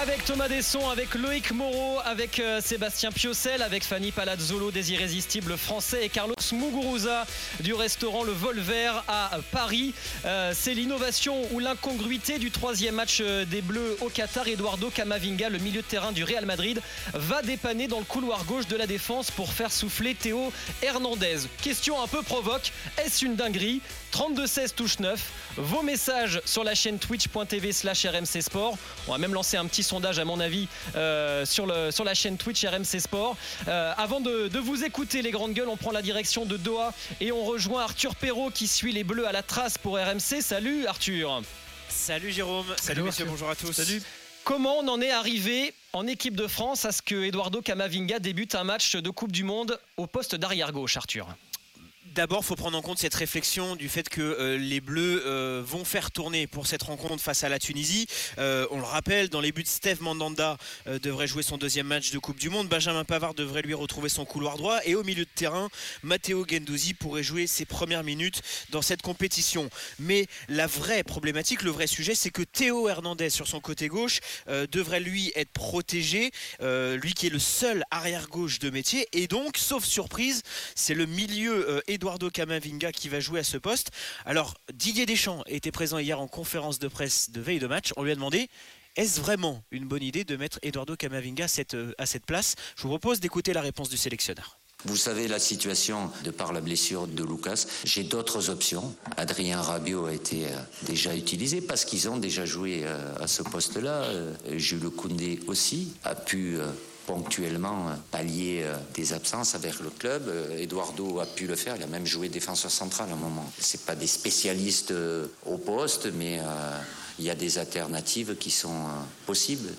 Avec Thomas Desson, avec Loïc Moreau, avec euh, Sébastien Piocel, avec Fanny Palazzolo des Irrésistibles Français et Carlos Muguruza du restaurant Le Vol Vert à Paris. Euh, c'est l'innovation ou l'incongruité du troisième match euh, des Bleus au Qatar. Eduardo Camavinga, le milieu de terrain du Real Madrid, va dépanner dans le couloir gauche de la défense pour faire souffler Théo Hernandez. Question un peu provoque, est-ce une dinguerie? 32-16 touche 9. Vos messages sur la chaîne twitch.tv slash RMC Sport. On va même lancer un petit sondage à mon avis euh, sur, le, sur la chaîne Twitch RMC Sport. Euh, avant de, de, vous écouter les grandes gueules, on prend la direction de Doha et on rejoint Arthur Perrault qui suit les Bleus à la trace pour RMC. Salut Arthur. Salut Jérôme. Salut, Salut messieurs, bonjour à tous. Salut. Comment on en est arrivé en équipe de France à ce que Eduardo Camavinga débute un match de Coupe du Monde au poste d'arrière gauche, Arthur? D'abord, il faut prendre en compte cette réflexion du fait que euh, les Bleus euh, vont faire tourner pour cette rencontre face à la Tunisie. Euh, on le rappelle, dans les buts, Steve Mandanda devrait jouer son deuxième match de Coupe du Monde. Benjamin Pavard devrait lui retrouver son couloir droit. Et au milieu de terrain, Matteo Gendouzi pourrait jouer ses premières minutes dans cette compétition. Mais la vraie problématique, le vrai sujet, c'est que Théo Hernandez sur son côté gauche devrait lui être protégé, lui qui est le seul arrière gauche de métier. Et donc, sauf surprise, c'est le milieu Eduardo Camavinga qui va jouer à ce poste. Alors, Didier Deschamps était présent hier en conférence de presse de veille de match. On lui a demandé est-ce vraiment une bonne idée de mettre Eduardo Camavinga à cette, cette place? Je vous propose d'écouter la réponse du sélectionneur. Vous savez la situation de par la blessure de Lucas. J'ai d'autres options. Adrien Rabiot a été euh, déjà utilisé parce qu'ils ont déjà joué euh, à ce poste-là. Euh, Jules Koundé aussi a pu ponctuellement pallier des absences avec le club. Eduardo a pu le faire, il a même joué défenseur central à un moment. C'est pas des spécialistes au poste, mais il y a des alternatives qui sont possibles.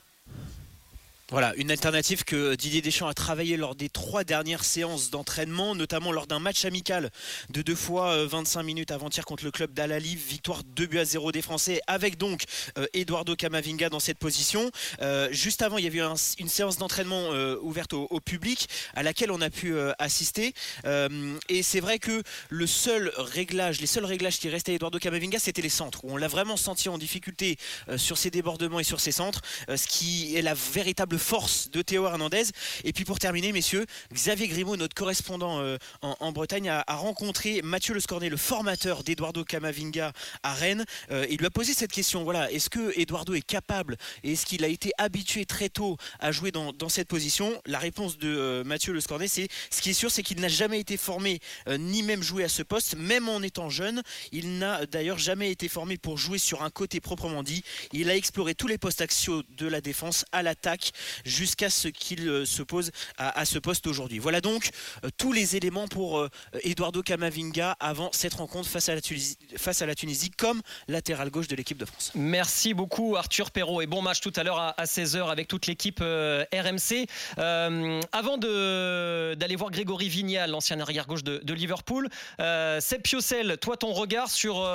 Voilà, une alternative que Didier Deschamps a travaillé lors des trois dernières séances d'entraînement, notamment lors d'un match amical de deux fois 25 minutes avant-hier contre le club d'Al-Ali, victoire 2 buts à 0 des Français, avec donc euh, Eduardo Camavinga dans cette position. Euh, juste avant, il y avait un, une séance d'entraînement euh, ouverte au, public à laquelle on a pu euh, assister. Euh, et c'est vrai que le seul réglage, les seuls réglages qui restaient à Eduardo Camavinga, c'était les centres, où on l'a vraiment senti en difficulté euh, sur ses débordements et sur ses centres, ce qui est la véritable force de Théo Hernandez. Et puis pour terminer, messieurs, Xavier Grimaud, notre correspondant euh, en, Bretagne, a, rencontré Mathieu Le Scornet, le formateur d'Eduardo Camavinga à Rennes. Euh, il lui a posé cette question voilà, est-ce que Eduardo est capable et est-ce qu'il a été habitué très tôt à jouer dans, cette position? La réponse de euh, Mathieu Le Scornet, c'est ce qui est sûr, c'est qu'il n'a jamais été formé ni même joué à ce poste, même en étant jeune. Il n'a d'ailleurs jamais été formé pour jouer sur un côté proprement dit. Il a exploré tous les postes axiaux de la défense à l'attaque jusqu'à ce qu'il euh, se pose à, ce poste aujourd'hui. Voilà donc euh, tous les éléments pour euh, Eduardo Camavinga avant cette rencontre face à la Tunisie, face à la Tunisie comme latéral gauche de l'équipe de France. Merci beaucoup Arthur Perrault et bon match tout à l'heure à, à 16h avec toute l'équipe RMC. Avant d'aller voir Grégory Vignal, l'ancien arrière gauche de, Liverpool, euh, Seb Piocel, toi ton regard sur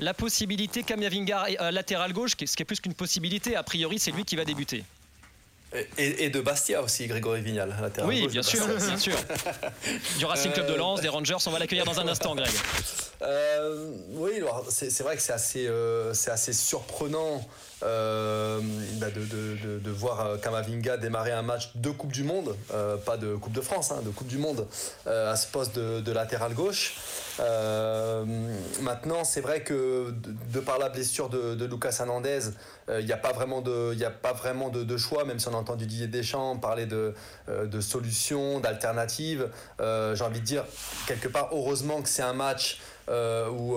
la possibilité Camavinga latéral gauche, ce qui est plus qu'une possibilité, a priori c'est lui qui va débuter. Et, et, de Bastia aussi, Grégory Vignal. Oui, bien sûr, bien sûr. Du Racing Club de Lens, des Rangers, on va l'accueillir dans un instant, Greg. Euh, oui, c'est vrai que c'est assez, euh, assez surprenant euh, bah de, de, de, de, voir Kamavinga démarrer un match de Coupe du Monde, euh, pas de Coupe de France, hein, de Coupe du Monde, euh, à ce poste de, latéral gauche. Euh, maintenant, c'est vrai que de, par la blessure de, Lucas Hernandez, il n'y a pas vraiment de, a pas vraiment de, choix, même si on a entendu Didier Deschamps parler de, de solutions, d'alternatives. J'ai envie de dire, quelque part, heureusement que c'est un match où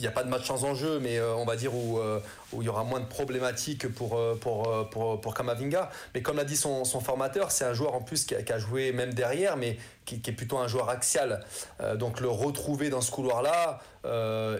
il n'y a pas de match sans enjeu, mais euh, on va dire où, euh, où il y aura moins de problématiques pour, euh, pour, pour, Kamavinga. Mais comme l'a dit son, son formateur, c'est un joueur en plus qui a, joué même derrière, mais qui, est plutôt un joueur axial. Donc le retrouver dans ce couloir-là,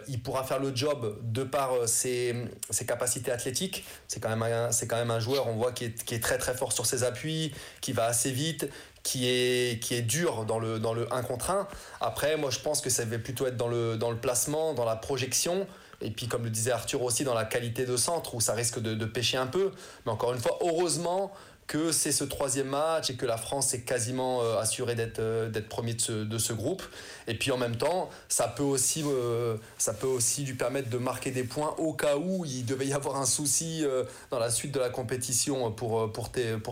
il pourra faire le job de par ses, ses capacités athlétiques. C'est quand, même un, quand même un joueur, on voit, qui est, qui est très très fort sur ses appuis, qui va assez vite, qui est, qui est dur dans le, dans le 1 contre 1. Après, moi, je pense que ça va plutôt être dans le, dans le placement, dans la projection. Et puis, comme le disait Arthur aussi, dans la qualité de centre, où ça risque de, de pêcher un peu. Mais encore une fois, heureusement que c'est ce troisième match et que la France est quasiment euh, assurée d'être euh, premier de ce, groupe. Et puis en même temps, ça peut, aussi, euh, ça peut aussi lui permettre de marquer des points au cas où il devait y avoir un souci dans la suite de la compétition pour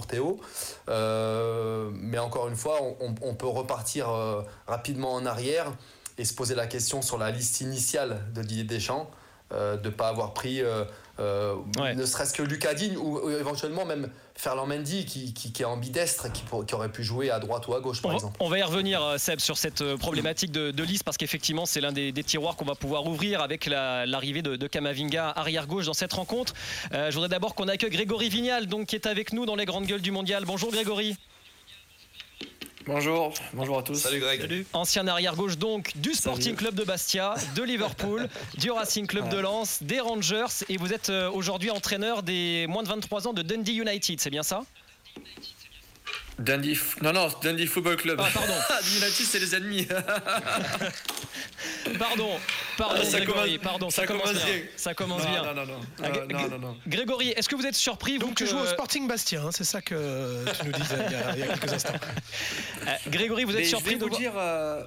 Théo. mais encore une fois, on, on peut repartir rapidement en arrière et se poser la question sur la liste initiale de Didier Deschamps. de ne pas avoir pris ne serait-ce que Lucas Digne ou, éventuellement même Ferland Mendy qui, qui, est ambidestre, qui, qui, aurait pu jouer à droite ou à gauche par on, exemple. On va y revenir euh, Seb sur cette euh, problématique de, de liste parce qu'effectivement c'est l'un des, tiroirs qu'on va pouvoir ouvrir avec l'arrivée de, de, Kamavinga arrière gauche dans cette rencontre. Euh, je voudrais d'abord qu'on accueille Grégory Vignal donc, qui est avec nous dans les grandes gueules du mondial. Bonjour Grégory. Bonjour, bonjour à tous. Salut Greg. Salut. Ancien arrière-gauche donc du Sporting Club de Bastia, de Liverpool, du Racing Club de Lens, des Rangers et vous êtes euh, aujourd'hui entraîneur des moins de 23 ans de Dundee United, c'est bien ça? Dundee, non, non, Dundee Football Club. Ah, pardon. United, c'est les ennemis. pardon, pardon, ça Grégory, commence, pardon, ça, commence bien. Ça commence non, bien. Non, non, non. Ah, non, non, non. Grégory, est-ce que vous êtes surpris Donc vous tu que... joues au Sporting Bastien, hein, c'est ça que tu nous disais il y a, il y a quelques instants. Euh, Grégory, vous êtes Mais surpris je vais de vous dire, euh,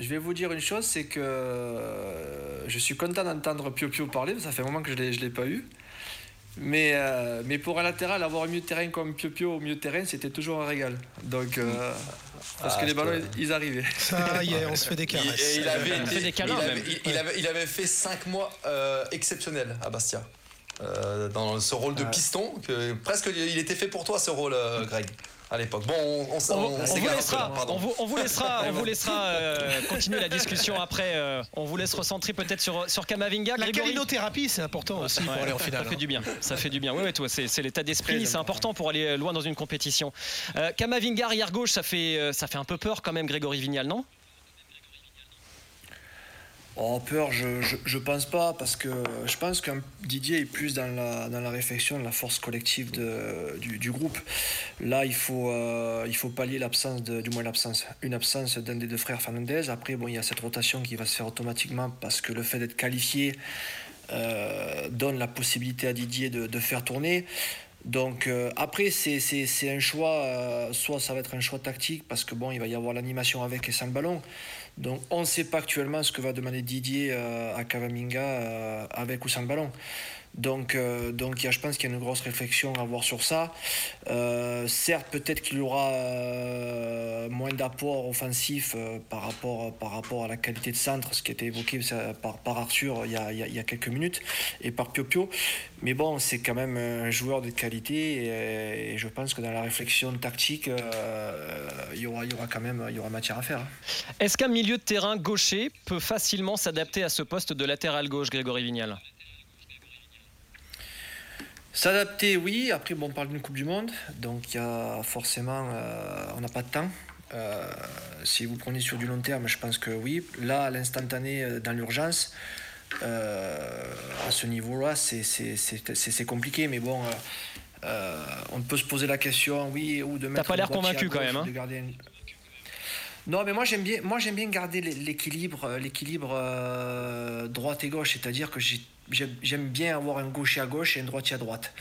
je vais vous dire une chose, c'est que euh, je suis content d'entendre Pio Pio parler. Ça fait un moment que je ne l'ai pas eu. Mais, euh, mais pour un latéral, avoir un milieu de terrain comme Pio Pio au milieu de terrain, c'était toujours un régal. Donc, euh, parce Ah, que les ballons, Ça arrivaient. Ça y est, on se fait des caresses. il avait, été- fait des câlins, il, avait, même. il- il avait- il avait fait 5 mois euh, exceptionnels à Bastia. Euh, dans ce rôle de Ouais. piston, que presque il était fait pour toi ce rôle, euh, Greg, à l'époque. Bon, on, on, s- On, on on vous peu laissera, on vous, on vous laissera, on vous laissera euh, continuer la discussion après. euh, on vous laisse recentrer peut-être sur, sur Kamavinga. La calinothérapie, c'est important aussi pour aller en finale. Ça fait hein. du bien. Ça fait du bien. Oui, ouais, toi, c'est, l'état d'esprit. C'est important pour aller loin dans une compétition. Euh, Kamavinga arrière gauche, ça fait, euh, ça fait un peu peur quand même, Grégory Vignal, non? Oh, peur, je, je, pense pas, parce que je pense qu'un Didier est plus dans la, dans la réflexion de la force collective du, du groupe. Là, il faut, euh, il faut pallier l'absence, du moins l'absence, une absence d'un des deux frères Fernandez. Après, bon, il y a cette rotation qui va se faire automatiquement parce que le fait d'être qualifié euh, donne la possibilité à Didier de, de faire tourner. Donc euh, après, c'est, un choix, soit ça va être un choix tactique parce que bon, il va y avoir l'animation avec et sans le ballon. Donc on ne sait pas actuellement ce que va demander Didier euh, à Kavaminga euh, avec ou sans ballon. Donc, euh, donc y a, je pense qu'il y a une grosse réflexion à avoir sur ça. Certes, peut-être qu'il y aura moins d'apport offensif par, rapport, à la qualité de centre, ce qui a été évoqué par, Arthur il y, a, quelques minutes, et par Pio Pio. Mais bon, c'est quand même un joueur de qualité, et, je pense que dans la réflexion tactique, il, y aura, quand même y matière à faire. hein. Est-ce de terrain gaucher peut facilement s'adapter à ce poste de latéral gauche, Grégory Vignal S'adapter, oui. Après, bon, on parle d'une Coupe du Monde, donc il y a forcément, euh, on n'a pas de temps. Euh, si vous prenez sur du long terme, je pense que oui. Là, à l'instantané, euh, dans l'urgence, euh, à ce niveau-là, c'est- compliqué, mais bon, on peut se poser la question, oui, ou de mettre. pas un l'air convaincu quand même, hein. Non, mais moi j'aime bien, moi j'aime bien garder l'é- l'équilibre, euh, l'équilibre euh, droite et gauche, c'est-à-dire que j'ai- j'aime bien avoir un gaucher à gauche et un droitier à droite.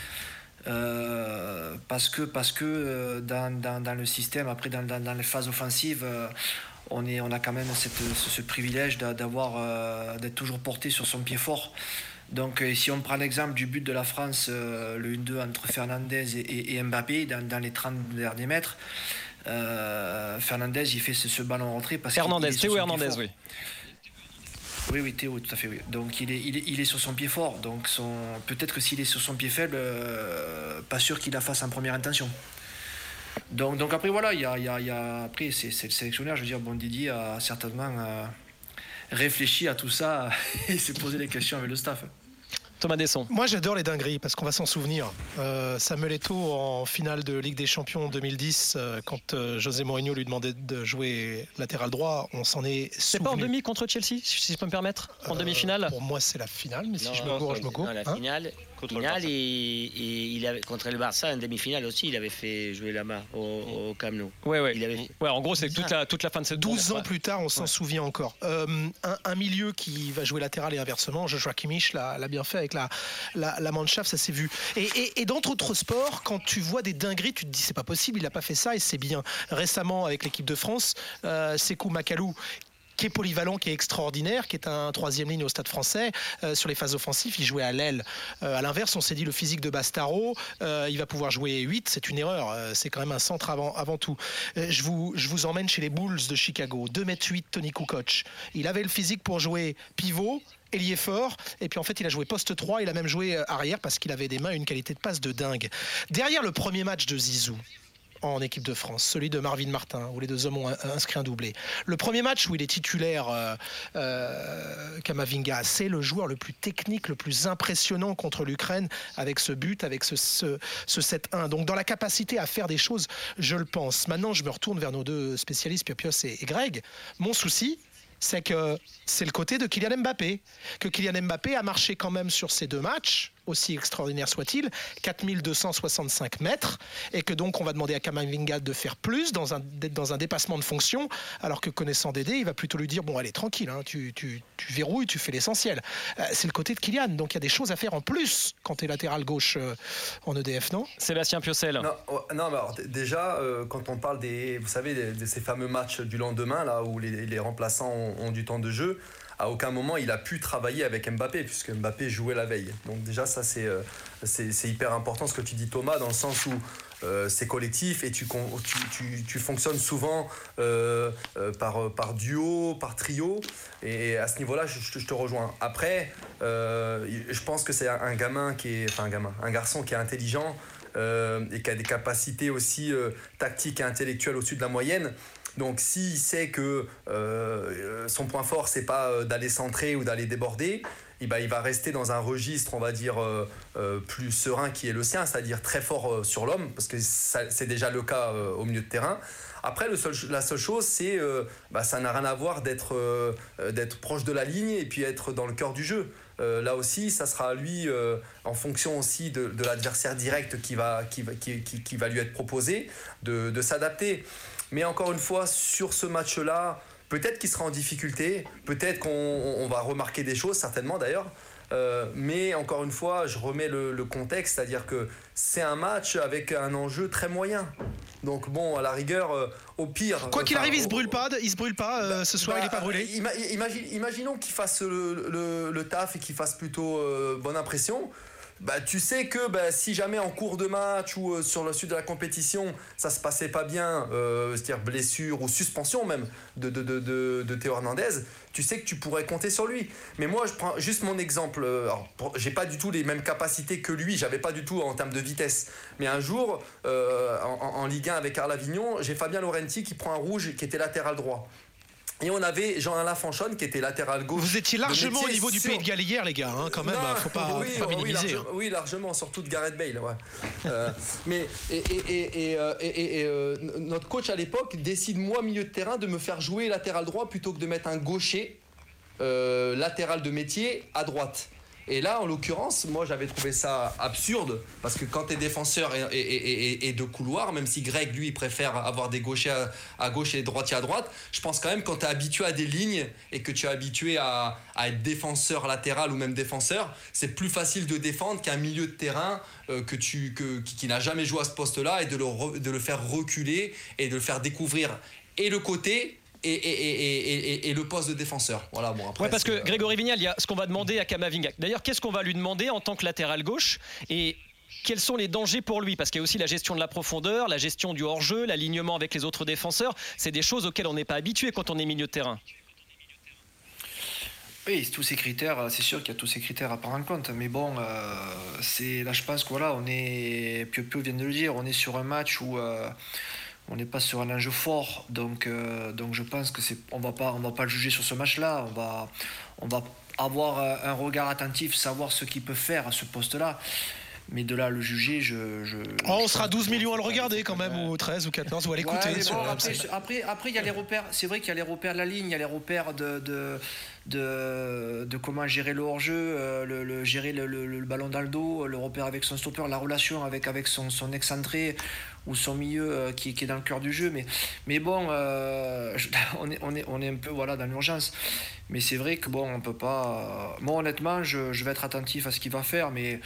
Euh, parce que, parce que dans, dans- dans le système, après dans, dans- les phases offensives, on, est, on a quand même cette- ce, privilège d'être toujours porté sur son pied fort. Donc si on prend l'exemple du but de la France, le 1-2 entre Fernandez et, Mbappé dans, les 30 derniers mètres, Fernandez il fait ce, ce ballon rentré parce Hernandez, Théo Hernandez, oui. Oui, oui, Théo, tout à fait, oui. Donc il est, il est, il est sur son pied fort. Donc son, peut-être que s'il est sur son pied faible, euh, pas sûr qu'il la fasse en première intention. Donc, donc après, voilà, il y a, y a- il y a- après, c'est, c'est le sélectionneur, je veux dire, bon, Didier a certainement euh, réfléchi à tout ça et s'est posé des questions avec le staff. Thomas Desson. Moi, j'adore les dingueries parce qu'on va s'en souvenir. Euh, Samuel Eto'o en finale de Ligue des Champions en 2010, euh, quand euh, José Mourinho lui demandait de jouer latéral droit, on s'en est C'est pas en demi contre Chelsea, si je peux me permettre En Euh, demi-finale? Pour moi, c'est la finale, mais si je me gourre, je me gourre. la hein. finale, contre le Barça. Et, il avait, contre le Barça, en demi-finale aussi, il avait fait jouer la main au, au Camp Nou. Ouais, ouais. Il avait... ouais en gros, c'est toute la, toute la fin de cette 12 ans plus tard, on s'en Ouais. souvient encore. Euh, un, un milieu qui va jouer latéral et inversement, Joshua Kimmich l'a l'a bien fait avec la, la, la Mannschaft, ça s'est vu. Et, et, et dans d'autres sports, quand tu vois des dingueries, tu te dis c'est pas possible, il n'a pas fait ça et c'est bien. Récemment, avec l'équipe de France, euh, Sekou Makalou qui est polyvalent, qui est extraordinaire, qui est un troisième ligne au Stade français. Euh, sur les phases offensives, il jouait à l'aile. Euh, à l'inverse, on s'est dit le physique de Bastaro, euh, il va pouvoir jouer 8, c'est une erreur. Euh, c'est quand même un centre avant, tout. Je, vous, emmène chez les Bulls de Chicago. 2m8, Tony Kukoc. Il avait le physique pour jouer pivot. Ailier fort, et puis en fait il a joué poste 3, il a même joué arrière parce qu'il avait des mains une qualité de passe de dingue. Derrière le premier match de Zizou, en équipe de France, celui de Marvin Martin, où les deux hommes ont inscrit un doublé. Le premier match où il est titulaire, euh, euh, Kamavinga, c'est le joueur le plus technique, le plus impressionnant contre l'Ukraine, avec ce but, avec ce, ce, ce 7-1. Donc dans la capacité à faire des choses, je le pense. Maintenant, je me retourne vers nos deux spécialistes, Piopios et Greg. Mon souci, c'est que c'est le côté de Kylian Mbappé. Que Kylian Mbappé a marché quand même sur ces deux matchs, aussi extraordinaire soit-il, 4265 mètres, et que donc on va demander à Kamavinga de faire plus, dans un, d'être dans un dépassement de fonction, alors que connaissant Dédé, il va plutôt lui dire, bon allez, tranquille, hein, tu, tu, tu verrouilles, tu fais l'essentiel. Euh, c'est le côté de Kylian, donc il y a des choses à faire en plus quand tu es latéral gauche euh, en EDF, non? Sébastien Piocel. Non, non, mais alors, déjà, euh, quand on parle des, vous savez, de, de ces fameux matchs du lendemain, là où les, les remplaçants ont, ont du temps de jeu, à aucun moment il a pu travailler avec Mbappé, puisque Mbappé jouait la veille. Donc déjà, ça c'est euh, c'est hyper important ce que tu dis Thomas, dans le sens où euh, c'est collectif et tu, tu, tu, tu fonctionnes souvent euh, par, par duo, par trio. Et à ce niveau-là, je, je te- rejoins. Après, je pense que c'est un, gamin qui est, enfin un gamin, un garçon qui est intelligent et qui a des capacités aussi tactiques et intellectuelles au-dessus de la moyenne. Donc s'il sait que euh, son point fort c'est pas euh, d'aller centrer ou d'aller déborder, eh ben, il va rester dans un registre, on va dire, euh, plus serein qui est le sien, c'est-à-dire très fort sur l'homme, parce que c'est déjà le cas au milieu de terrain. Après, la seule chose, c'est bah, ça n'a rien à voir d'être proche de la ligne et puis être dans le cœur du jeu. Là aussi, ça sera à lui, en fonction aussi de, l'adversaire direct qui va, lui être proposé, de s'adapter. Mais encore une fois, sur ce match-là, peut-être qu'il sera en difficulté, peut-être qu'on on va remarquer des choses, certainement d'ailleurs. Euh, mais encore une fois, je remets le, le contexte, c'est-à-dire que c'est un match avec un enjeu très moyen. Donc bon, à la rigueur, euh, au pire. Quoi qu'il arrive, il se brûle pas, il se brûle pas euh, ce soir, bah, il est pas brûlé. ima- imagine- imaginons qu'il fasse le, le- le taf et qu'il fasse plutôt bonne impression. Bah, tu sais que bah, si jamais en cours de match ou euh, sur le sud de la compétition, ça se passait pas bien, euh, c'est-à-dire blessure ou suspension même de, de, de, de- de Théo Hernandez, tu sais que tu pourrais compter sur lui. Mais moi, je prends juste mon exemple. euh, alors, J'ai pas du tout les mêmes capacités que lui, j'avais pas du tout en termes de vitesse. Mais un jour, en, en- Ligue 1 avec Arles Avignon, j'ai Fabien Laurenti qui prend un rouge qui était latéral droit. Et on avait Jean-Alain Fanchon qui était latéral gauche. Vous étiez largement au niveau du sur- Pays de Galles hier, les gars, hein, quand même, non, faut pas, oui, faut pas oui, minimiser. large- hein. oui, largement, surtout de Gareth Bale. Ouais. Euh, mais et, et, et, et, euh, euh, notre coach à l'époque décide moi milieu de terrain de me faire jouer latéral droit plutôt que de mettre un gaucher euh, latéral de métier à droite. Et là, en l'occurrence, moi j'avais trouvé ça absurde parce que quand tu es défenseur et, de couloir, même si Greg lui préfère avoir des gauchers à, gauche et des droitiers à droite, je pense quand même quand tu es habitué à des lignes et que tu es habitué à, être défenseur latéral ou même défenseur, c'est plus facile de défendre qu'un milieu de terrain euh, qui, n'a jamais joué à ce poste-là et le, de le faire reculer et de le faire découvrir et le côté. Et, et, et, et, et- et le poste de défenseur. Voilà, bon, après, Ouais, parce que euh, Grégory Vignal, il y a ce qu'on va demander à Kamavinga. D'ailleurs, qu'est-ce qu'on va lui demander en tant que latéral gauche et quels sont les dangers pour lui? Parce qu'il y a aussi la gestion de la profondeur, la gestion du hors-jeu, l'alignement avec les autres défenseurs. C'est des choses auxquelles on n'est pas habitué quand on est milieu de terrain. Oui, tous ces critères, c'est sûr qu'il y a tous ces critères à prendre en compte. Mais bon, euh, c'est là, je pense que voilà, on est, Pio Pio vient de le dire, on est sur un match où euh, on n'est pas sur un enjeu fort. Donc, euh, donc je pense que c'est, on va pas, on va pas le juger sur ce match-là. On va, on va avoir un regard attentif, savoir ce qu'il peut faire à ce poste-là. Mais de là le juger, je. je Oh, on sera pense 12 que millions à le regarder quand même, ou 13 ou 14, ou à l'écouter. Ouais, bon, après, après, après, il y a les repères. C'est vrai qu'il y a les repères de la ligne, il y a les repères de, de, de, de comment gérer le hors-jeu, euh, le, le- gérer le, le- le ballon dans le dos, le repère avec son stopper, la relation avec, avec son, son excentré ou son milieu euh, qui, est dans le cœur du jeu. Mais, bon, euh, on, est, un peu dans l'urgence. Mais c'est vrai que bon, on peut pas. Moi, honnêtement, je, je vais être attentif à ce qu'il va faire, mais,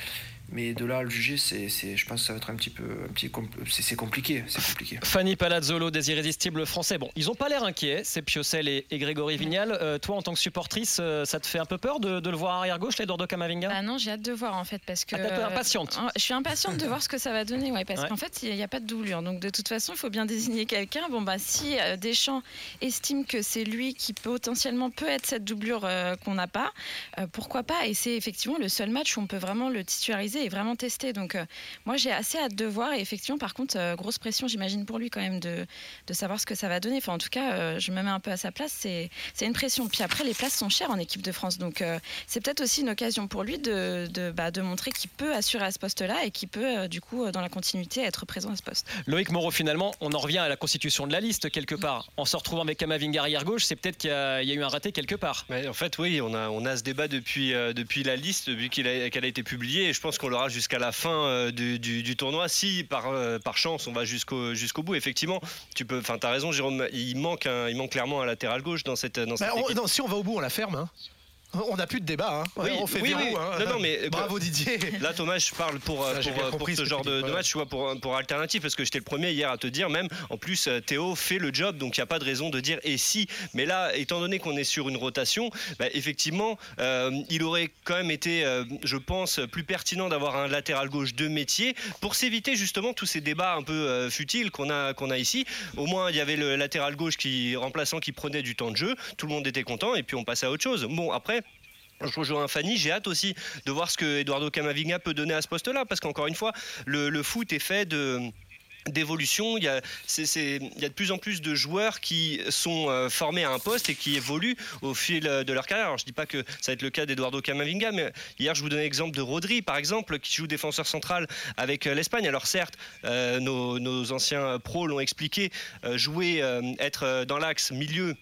mais de là à le juger, c'est, c'est, je pense que ça va être un petit peu. Un petit compl- c'est, c'est compliqué. C'est compliqué. Fanny Palazzolo des Irrésistibles français. Bon, ils n'ont pas l'air inquiets, c'est Piocel et, et Grégory Vignal. Euh, toi, en tant que supportrice, euh, ça te fait un peu peur de, de le voir arrière gauche, Eduardo Camavinga? Bah non, j'ai hâte de voir en fait parce que. Ah, t'es un peu impatiente. Euh, Je suis impatiente de voir ce que ça va donner, ouais, parce Ouais. qu'en fait, il n'y a, pas de doublure. Donc de toute façon, il faut bien désigner quelqu'un. Bon bah si euh, Deschamps estime que c'est lui qui potentiellement peut être cette doublure euh, qu'on n'a pas, euh, pourquoi pas? Et c'est effectivement le seul match où on peut vraiment le titulariser et vraiment tester. Donc euh, moi, j'ai assez hâte de voir. Et effectivement, par contre, euh, grosse pression, j'imagine pour lui quand même de, de savoir ce que ça va donner. Enfin, en tout cas, euh, je me mets un peu à sa place. C'est c'est une pression. Puis après, les places sont chères en équipe de France, donc. euh, c'est peut-être aussi une occasion pour lui de, de, bah, de montrer qu'il peut assurer à ce poste-là et qu'il peut, euh, du coup, dans la continuité, être présent à ce poste. Loïc Moreau, finalement, on en revient à la constitution de la liste quelque part. En se retrouvant avec Camavinga arrière gauche, c'est peut-être qu'il y, a il y a eu un raté quelque part. Mais en fait, oui, on a, on a ce débat depuis, euh, depuis la liste, depuis a- qu'elle a, été publiée, et je pense qu'on l'aura jusqu'à la fin euh, du, du- du tournoi. Si par, euh, par chance on va jusqu'au jusqu'au bout, effectivement, tu peux. Enfin, t'as raison, Jérôme. Il manque, un- il manque clairement un latéral gauche dans cette, dans cette Bah, on- non, si on va au bout, on la ferme. hein. On n'a plus de débat. hein. Oui, on fait oui, oui. hein. Non, non, mais, euh, Bravo Didier. Là, Thomas, je parle pour, euh, Ça, pour, euh, pour ce genre de, match, tu vois, pour, pour alternative, parce que j'étais le premier hier à te dire, même, en plus, Théo fait le job, donc il n'y a pas de raison de dire et si. Mais là, étant donné qu'on est sur une rotation, bah, effectivement, euh, il aurait quand même été, euh, je pense, plus pertinent d'avoir un latéral gauche de métier pour s'éviter justement tous ces débats un peu euh, futiles qu'on a, qu'on a ici. Au moins, il y avait le latéral gauche qui remplaçant qui prenait du temps de jeu, tout le monde était content, et puis on passait à autre chose. Bon, après. Je rejoins Fanny, j'ai hâte aussi de voir ce que Eduardo Camavinga peut donner à ce poste-là, parce qu'encore une fois, le, foot est fait de d'évolution, il y, a, de plus en plus de joueurs qui sont euh, formés à un poste et qui évoluent au fil euh, de leur carrière. Alors, je dis pas que ça va être le cas d'Eduardo Camavinga, mais hier je vous donnais l'exemple de Rodri, par exemple, qui joue défenseur central avec euh, l'Espagne. Alors certes, nos, anciens pros l'ont expliqué, jouer, être dans l'axe milieu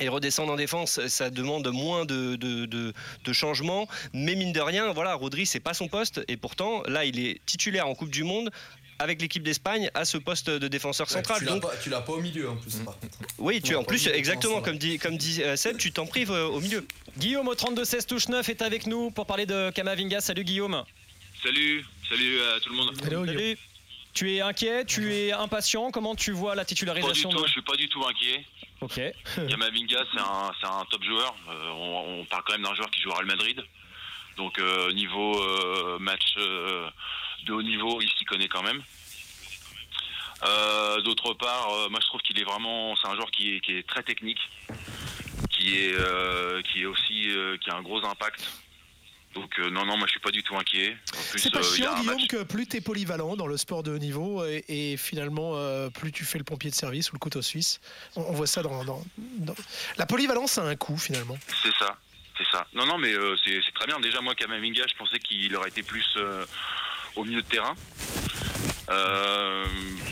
et redescendre en défense, ça demande moins de, de, de- de changements. Mais mine de rien, voilà, Rodri, c'est pas son poste. Et pourtant, là, il est titulaire en Coupe du Monde avec l'équipe d'Espagne à ce poste de défenseur central. tu l'as Donc, pas, tu l'as pas au milieu en plus. par oui, tu Ouais, en plus, exactement, comme dit, comme dit euh, Seb, tu t'en prives euh, au milieu. Guillaume au 32-16 touche 9 est avec nous pour parler de Camavinga. Salut Guillaume. Salut, salut à tout le monde. Hello, Guillaume. Salut. Tu es inquiet, tu es impatient. Comment tu vois la Pas du titularisation tout, de... je suis pas du tout inquiet. Ok. C'est un, top joueur. Euh, on, parle quand même d'un joueur qui joue au Real Madrid. Donc euh, niveau euh, match de haut niveau, il s'y connaît quand même. D'autre part, moi je trouve qu'il est vraiment, c'est un joueur qui est, qui est très technique, qui est, qui est aussi, qui a un gros impact. Donc euh, non, non, moi je suis pas du tout inquiet. C'est pas euh, chiant, Guillaume, match- que plus t'es polyvalent dans le sport de haut niveau et, et finalement euh, plus tu fais le pompier de service ou le couteau suisse. On, on voit ça dans, dans- dans- La polyvalence a un coût finalement. C'est ça, c'est ça. Non, non, mais euh, c'est très bien. Déjà, moi, Kamavinga, je pensais qu'il aurait été plus euh, au milieu de terrain. Euh,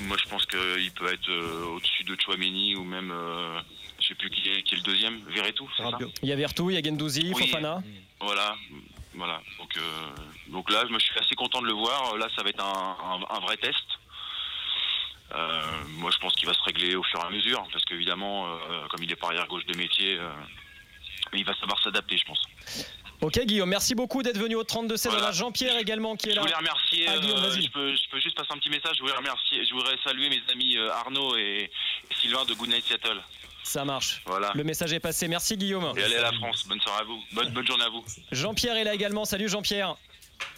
moi, je pense qu'il peut être euh, au-dessus de Chouameni ou même, euh, je sais plus qui est, qui est le deuxième, Verretou, c'est ça Il y a Vertou, il y a Gendouzi, Oui. Fofana. Voilà, voilà. Donc, euh, donc là, je suis assez content de le voir. Là, ça va être un, un- un vrai test. Euh, moi, je pense qu'il va se régler au fur et à mesure, parce qu'évidemment, euh, comme il est par arrière gauche de métier, il va savoir s'adapter, je pense. Ok Guillaume, merci beaucoup d'être venu au 32-16. Voilà. On a Jean-Pierre également qui est Je là. voulais remercier, Ah, euh, je, peux, je peux juste passer un petit message, je voulais remercier, je voudrais saluer mes amis Arnaud et, et Sylvain de Good Night Seattle. Ça marche. Voilà. Le message est passé. Merci Guillaume. Et allez à la France, bonne soirée à vous, bonne, bonne journée à vous. Jean-Pierre est là également. Salut Jean-Pierre.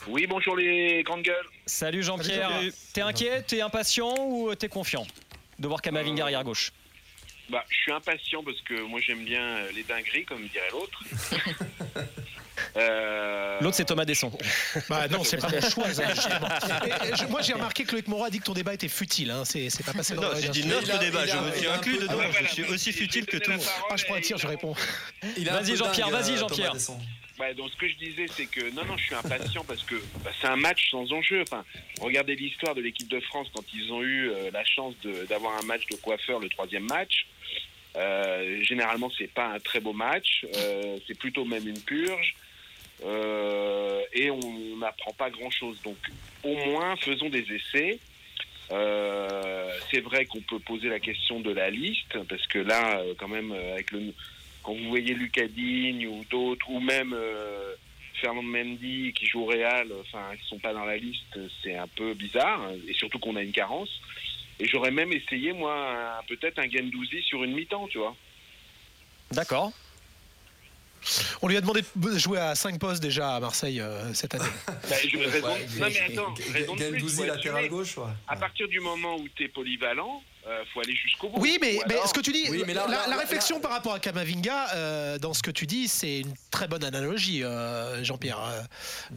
Oui, bonjour les grandes gueules. Salut Jean-Pierre. Salut, T'es inquiet, t'es impatient ou t'es confiant de voir Kamavinga arrière gauche? Bah, je suis impatient parce que moi j'aime bien euh, les dingueries, comme dirait l'autre. Euh, L'autre c'est Thomas Desson. Bah non, c'est pas mon choix. je- moi j'ai remarqué que Loïc Moreau a dit que ton débat était futile. Hein. C'est c'est pas passé dans Non, j'ai dit notre débat, il je me suis inclus dedans, Ah, je suis aussi futile que tout le monde. Ah, je prends un tir, je réponds. Vas-y, Jean-Pierre, dingue, vas-y, euh, Jean-Pierre. Ouais, donc ce que je disais, c'est que non, non, je suis impatient parce que bah, c'est un match sans enjeu. Enfin, regardez l'histoire de l'équipe de France quand ils ont eu euh, la chance de- d'avoir un match de coiffeur, le troisième match. Euh, généralement, c'est pas un très beau match. Euh, c'est plutôt même une purge. Euh, et on n'apprend pas grand-chose. Donc, au moins, faisons des essais. C'est vrai qu'on peut poser la question de la liste, parce que là, quand même, quand vous voyez Lucas Digne ou d'autres, ou même Fernand Mendy qui joue au Real, enfin, qui sont pas dans la liste, c'est un peu bizarre, hein, et surtout qu'on a une carence. Et j'aurais même essayé, moi, peut-être un Gendouzi sur une mi-temps, tu vois. D'accord. On lui a demandé de jouer à 5 postes déjà à Marseille euh, cette année. Bah, je- raison- Ouais, non mais attends, raison de plus, latéral gauche, ouais. À partir du moment où tu es polyvalent, euh, faut aller jusqu'au bout. Oui, mais, Ou mais alors- ce que tu dis, Oui, mais là- la, là- la là- réflexion par rapport à Kamavinga, euh, dans ce que tu dis, c'est une très bonne analogie, euh, Jean-Pierre.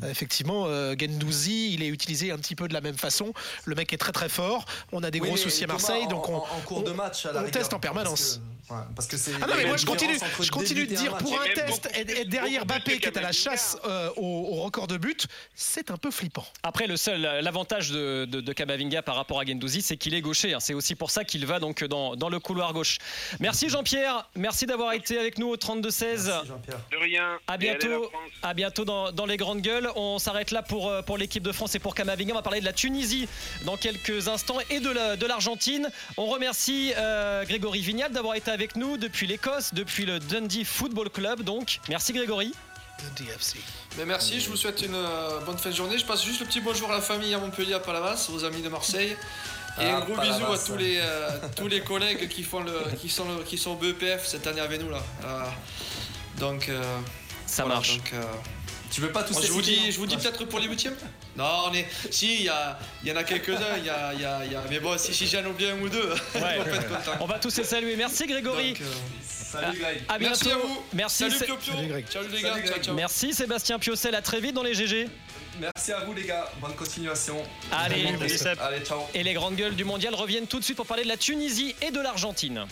Euh, effectivement, euh, Gendouzi, il est utilisé un petit peu de la même façon. Le mec est très très fort. On a des Oui, gros soucis à Marseille, en- donc on, en, en cours de on- match à la on rigueur, teste en permanence. Parce que, ouais, parce que c'est. Ah non, mais moi je continue, je continue de dire pour un test et, derrière Bappé qui est à la chasse euh, au, au record de but, c'est un peu flippant. Après, le seul l'avantage de, de, de Kamavinga par rapport à Gendouzi, c'est qu'il est gaucher. hein. C'est aussi pour ça qu'il va donc dans, dans le couloir gauche. Merci Jean-Pierre, merci d'avoir été avec nous au 32-16. Merci, Jean-Pierre. De rien. À bientôt, France. à bientôt dans, dans les grandes gueules. On s'arrête là pour, euh, pour l'équipe de France et pour Kamavinga. On va parler de la Tunisie dans quelques instants et de la- de l'Argentine. On remercie euh, Grégory Vignal d'avoir été avec nous depuis l'Écosse, depuis le Dundee Football Club. Donc, merci Grégory. Mais merci, je vous souhaite une euh, bonne fin de journée. Je passe juste le petit bonjour à la famille à Montpellier, à Palavas, aux amis de Marseille. Et Ah, un gros Palavas. bisou à tous les, euh, tous les collègues qui, font le, qui, sont le- qui sont au BEPF cette année avec nous. là. Euh, donc, euh, Ça voilà, marche. donc, euh, Tu veux pas tous je vous dis, je vous dis peut-être pour les huitièmes Non, on est. Si, il y, a- il y en a quelques-uns, il y a, il y a- y a- mais bon, si, si j'en oublie un ou deux, on Ouais. peut être content. On va tous les saluer. Merci Grégory. Donc, euh, Salut Greg. À bientôt. merci à vous. Merci, Salut Pio Pio. Salut, Greg. Salut les Salut, gars. Greg. Ciao, ciao. Merci Sébastien Piocel. À très vite dans les GG. Merci à vous les gars. Bonne continuation. Allez, Allez, ciao. Et les grandes gueules du mondial reviennent tout de suite pour parler de la Tunisie et de l'Argentine.